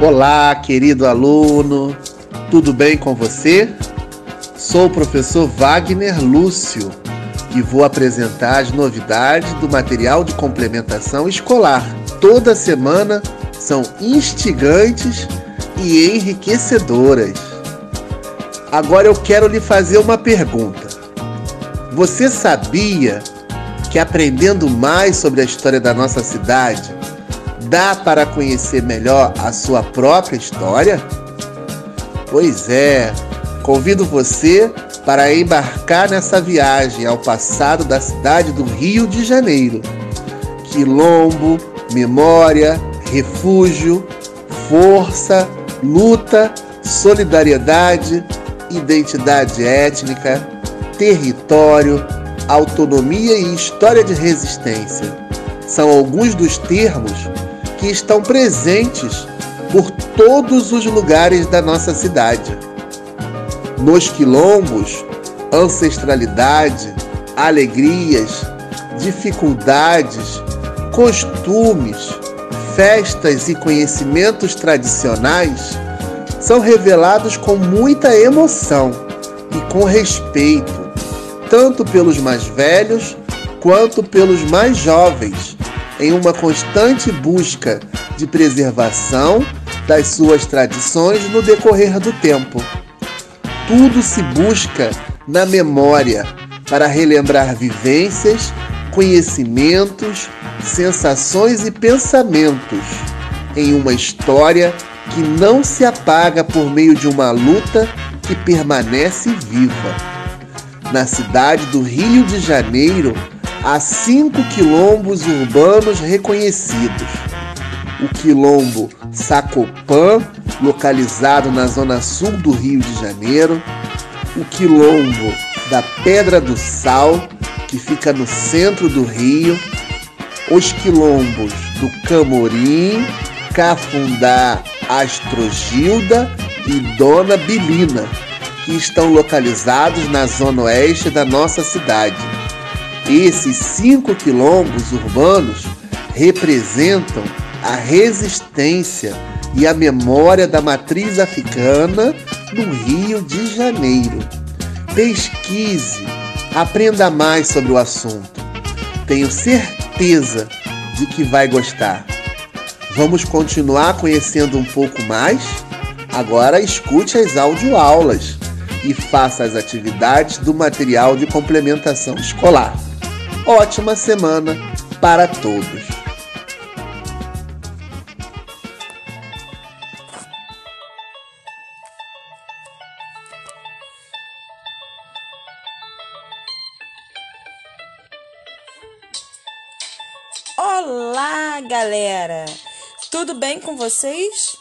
Olá, querido aluno, tudo bem com você? Sou o professor Wagner Lúcio e vou apresentar as novidades do material de complementação escolar. Toda semana são instigantes e enriquecedoras. Agora eu quero lhe fazer uma pergunta. Você sabia que aprendendo mais sobre a história da nossa cidade, dá para conhecer melhor a sua própria história? Pois é, convido você para embarcar nessa viagem ao passado da cidade do Rio de Janeiro. Quilombo, memória, refúgio, força, luta, solidariedade, identidade étnica, território, autonomia e história de resistência. São alguns dos termos que estão presentes por todos os lugares da nossa cidade. Nos quilombos, ancestralidade, alegrias, dificuldades, costumes, festas e conhecimentos tradicionais são revelados com muita emoção e com respeito, tanto pelos mais velhos quanto pelos mais jovens em uma constante busca de preservação das suas tradições no decorrer do tempo. Tudo se busca na memória para relembrar vivências, conhecimentos, sensações e pensamentos em uma história que não se apaga por meio de uma luta que permanece viva. Na cidade do Rio de Janeiro, há cinco quilombos urbanos reconhecidos. O quilombo Sacopã, localizado na zona sul do Rio de Janeiro, o quilombo da Pedra do Sal, que fica no centro do Rio, os quilombos do Camorim, Cafundá, Astrogilda e Dona Bilina, que estão localizados na zona oeste da nossa cidade. Esses cinco quilombos urbanos representam a resistência e a memória da matriz africana no Rio de Janeiro. Pesquise, aprenda mais sobre o assunto. Tenho certeza de que vai gostar. Vamos continuar conhecendo um pouco mais? Agora escute as audioaulas e faça as atividades do material de complementação escolar ótima semana para todos. Olá, galera! Tudo bem com vocês?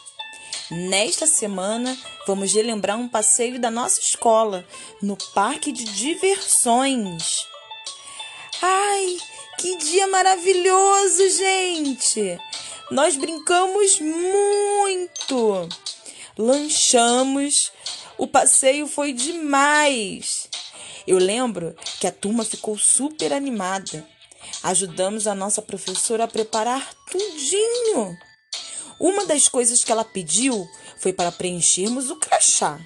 Nesta semana, vamos relembrar um passeio da nossa escola no Parque de Diversões. Ai, que dia maravilhoso, gente! Nós brincamos muito, lanchamos, o passeio foi demais. Eu lembro que a turma ficou super animada. Ajudamos a nossa professora a preparar tudinho. Uma das coisas que ela pediu foi para preenchermos o crachá.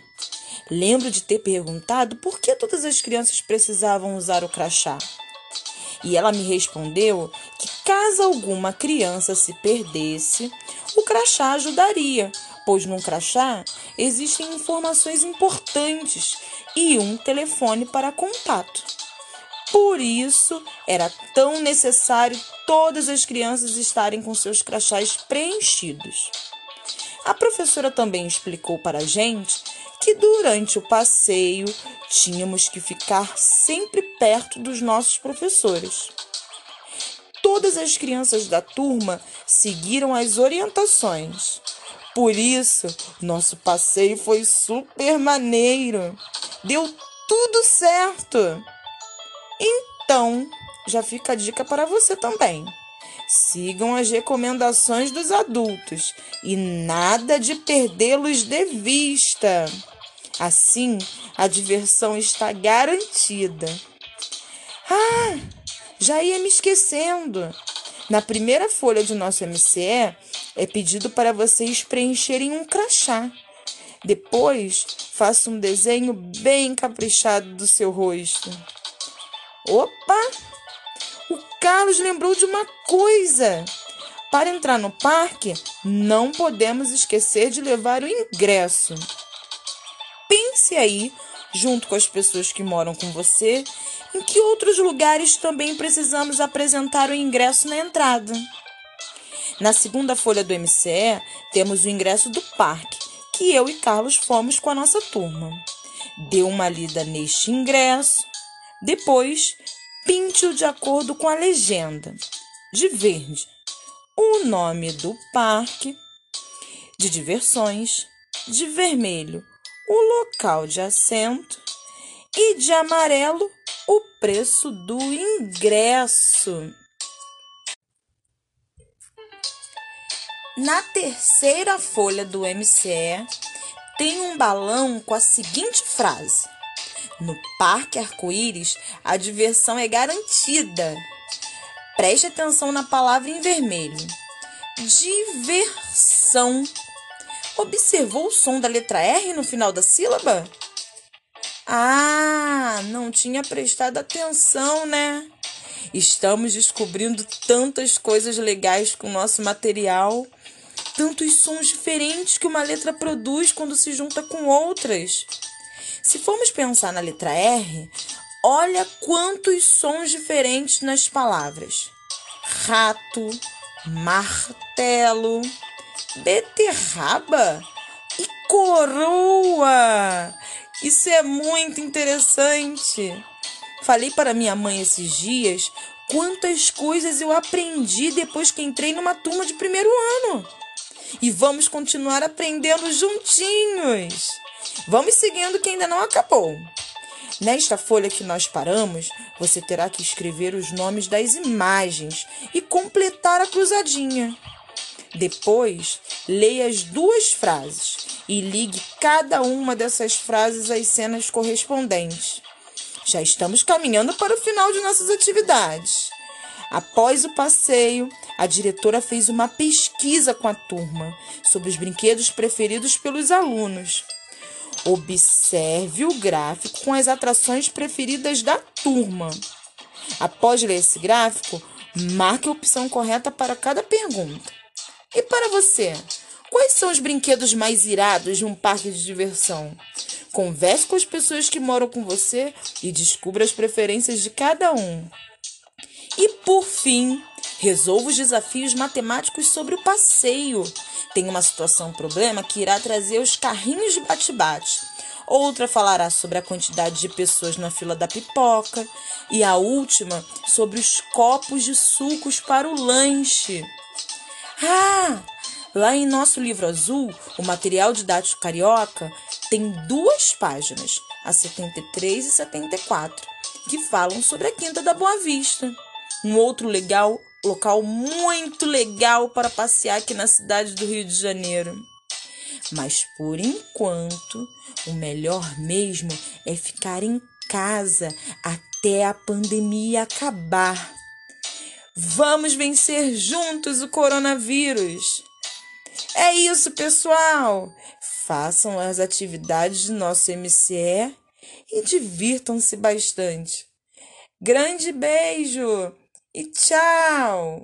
Lembro de ter perguntado por que todas as crianças precisavam usar o crachá. E ela me respondeu que caso alguma criança se perdesse, o crachá ajudaria, pois num crachá existem informações importantes e um telefone para contato. Por isso, era tão necessário todas as crianças estarem com seus crachás preenchidos. A professora também explicou para a gente que durante o passeio tínhamos que ficar sempre perto dos nossos professores. Todas as crianças da turma seguiram as orientações. Por isso, nosso passeio foi super maneiro. Deu tudo certo. Então, já fica a dica para você também. Sigam as recomendações dos adultos e nada de perdê-los de vista. Assim, a diversão está garantida. Ah, já ia me esquecendo. Na primeira folha de nosso MCE, é pedido para vocês preencherem um crachá. Depois, faça um desenho bem caprichado do seu rosto. Opa! O Carlos lembrou de uma coisa. Para entrar no parque, não podemos esquecer de levar o ingresso. Pense aí, junto com as pessoas que moram com você, em que outros lugares também precisamos apresentar o ingresso na entrada. Na segunda folha do MCE, temos o ingresso do parque, que eu e Carlos fomos com a nossa turma. Dê uma lida neste ingresso. Depois, pinte-o de acordo com a legenda. De verde, o nome do parque. De diversões. De vermelho, o local de assento. E de amarelo, o preço do ingresso. Na terceira folha do MCE tem um balão com a seguinte frase: No Parque Arco-Íris, a diversão é garantida. Preste atenção na palavra em vermelho. Diversão. Observou o som da letra R no final da sílaba? Ah, não tinha prestado atenção, né? Estamos descobrindo tantas coisas legais com o nosso material, tantos sons diferentes que uma letra produz quando se junta com outras. Se formos pensar na letra R, olha quantos sons diferentes nas palavras: rato, martelo, beterraba e coroa. Isso é muito interessante. Falei para minha mãe esses dias quantas coisas eu aprendi depois que entrei numa turma de primeiro ano. E vamos continuar aprendendo juntinhos. Vamos seguindo que ainda não acabou. Nesta folha que nós paramos, você terá que escrever os nomes das imagens e completar a cruzadinha. Depois, leia as duas frases e ligue cada uma dessas frases às cenas correspondentes. Já estamos caminhando para o final de nossas atividades. Após o passeio, a diretora fez uma pesquisa com a turma sobre os brinquedos preferidos pelos alunos. Observe o gráfico com as atrações preferidas da turma. Após ler esse gráfico, marque a opção correta para cada pergunta. E para você, quais são os brinquedos mais irados de um parque de diversão? Converse com as pessoas que moram com você e descubra as preferências de cada um. E por fim, resolva os desafios matemáticos sobre o passeio. Tem uma situação, problema que irá trazer os carrinhos de bate-bate. Outra falará sobre a quantidade de pessoas na fila da pipoca. E a última sobre os copos de sucos para o lanche. Ah! Lá em nosso livro azul, o material didático carioca tem duas páginas, a 73 e 74, que falam sobre a Quinta da Boa Vista. Um outro legal, local muito legal para passear aqui na cidade do Rio de Janeiro. Mas por enquanto, o melhor mesmo é ficar em casa até a pandemia acabar. Vamos vencer juntos o coronavírus. É isso, pessoal. Façam as atividades do nosso MCE e divirtam-se bastante. Grande beijo e tchau!